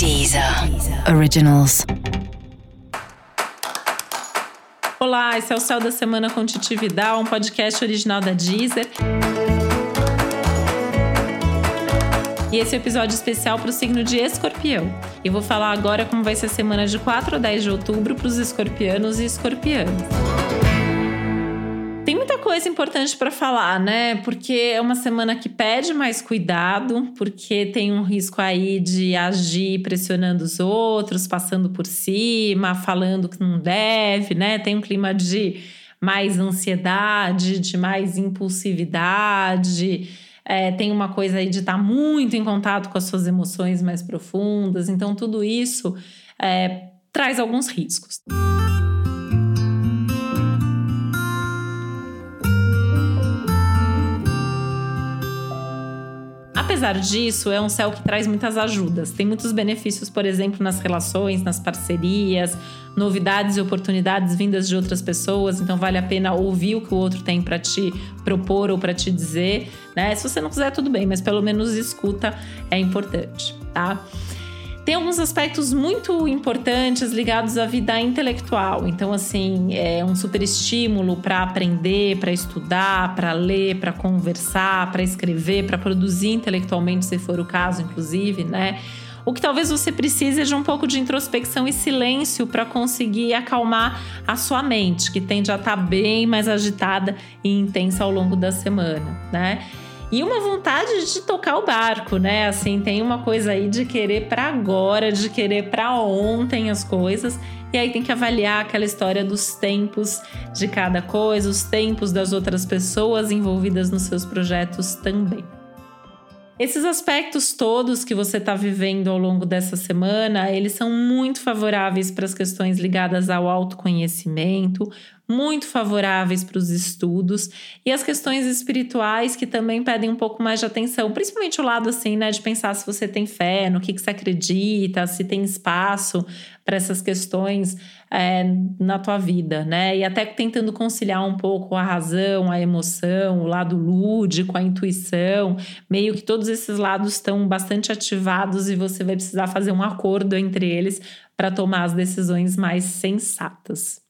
Deezer Originals. Olá, esse é o Céu da Semana com Titi Vidal, um podcast original da Deezer. E esse é episódio especial para o signo de Escorpião. E vou falar agora como vai ser a semana de 4 a 10 de outubro para os escorpianos e escorpianas. Coisa importante para falar, né? Porque é uma semana que pede mais cuidado, porque tem um risco aí de agir pressionando os outros, passando por cima, falando que não deve, né? Tem um clima de mais ansiedade, de mais impulsividade. É, tem uma coisa aí de estar tá muito em contato com as suas emoções mais profundas. Então, tudo isso é, traz alguns riscos. Apesar disso, é um céu que traz muitas ajudas. Tem muitos benefícios, por exemplo, nas relações, nas parcerias, novidades e oportunidades vindas de outras pessoas. Então, vale a pena ouvir o que o outro tem para te propor ou para te dizer. Né? Se você não quiser, tudo bem, mas pelo menos escuta é importante, tá? Tem alguns aspectos muito importantes ligados à vida intelectual. Então, assim, é um super estímulo para aprender, para estudar, para ler, para conversar, para escrever, para produzir intelectualmente, se for o caso, inclusive, né? O que talvez você precise é de um pouco de introspecção e silêncio para conseguir acalmar a sua mente, que tende a estar tá bem mais agitada e intensa ao longo da semana, né? E uma vontade de tocar o barco, né? Assim, tem uma coisa aí de querer para agora, de querer para ontem as coisas. E aí tem que avaliar aquela história dos tempos de cada coisa, os tempos das outras pessoas envolvidas nos seus projetos também. Esses aspectos todos que você está vivendo ao longo dessa semana, eles são muito favoráveis para as questões ligadas ao autoconhecimento, muito favoráveis para os estudos e as questões espirituais que também pedem um pouco mais de atenção, principalmente o lado assim, né, de pensar se você tem fé, no que, que você acredita, se tem espaço para essas questões é, na tua vida, né? E até tentando conciliar um pouco a razão, a emoção, o lado lúdico, a intuição, meio que todos esses lados estão bastante ativados e você vai precisar fazer um acordo entre eles para tomar as decisões mais sensatas.